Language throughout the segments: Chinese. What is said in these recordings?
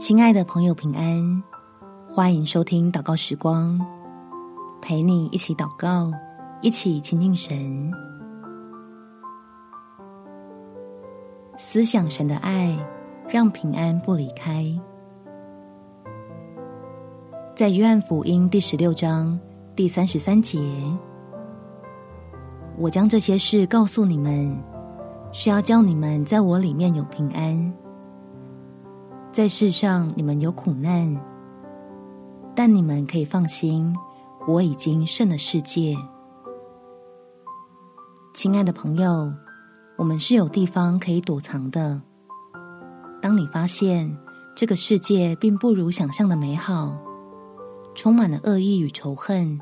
亲爱的朋友，平安！欢迎收听祷告时光，陪你一起祷告，一起亲近神，思想神的爱，让平安不离开。在约翰福音第十六章第三十三节，我将这些事告诉你们，是要叫你们在我里面有平安。在世上你们有苦难，但你们可以放心，我已经胜了世界。亲爱的朋友，我们是有地方可以躲藏的。当你发现这个世界并不如想象的美好，充满了恶意与仇恨，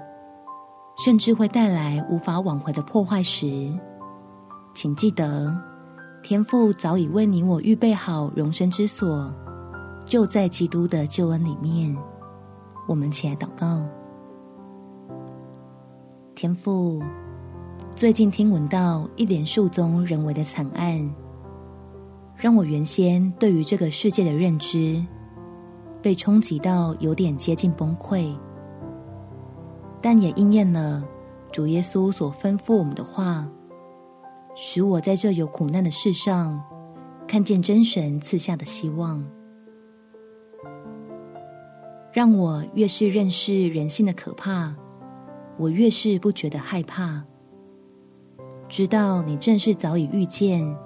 甚至会带来无法挽回的破坏时，请记得，天父早已为你我预备好容身之所。就在基督的救恩里面，我们起来祷告。天父，最近听闻到一连数宗人为的惨案，让我原先对于这个世界的认知被冲击到有点接近崩溃，但也应验了主耶稣所吩咐我们的话，使我在这有苦难的世上看见真神赐下的希望。让我越是认识人性的可怕，我越是不觉得害怕。知道你正是早已预见，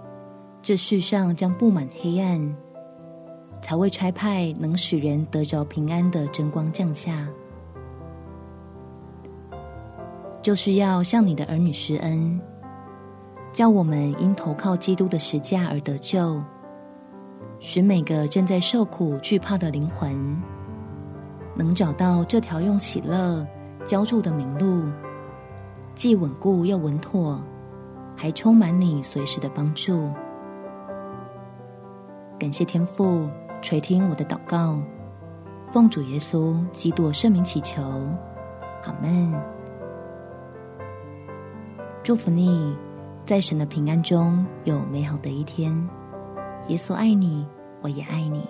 这世上将布满黑暗，才会差派能使人得着平安的真光降下，就是要向你的儿女施恩，叫我们因投靠基督的十架而得救，使每个正在受苦惧怕的灵魂。能找到这条用喜乐浇筑的明路，既稳固又稳妥，还充满你随时的帮助。感谢天父垂听我的祷告，奉主耶稣基督圣名祈求，阿们。祝福你，在神的平安中有美好的一天。耶稣爱你，我也爱你。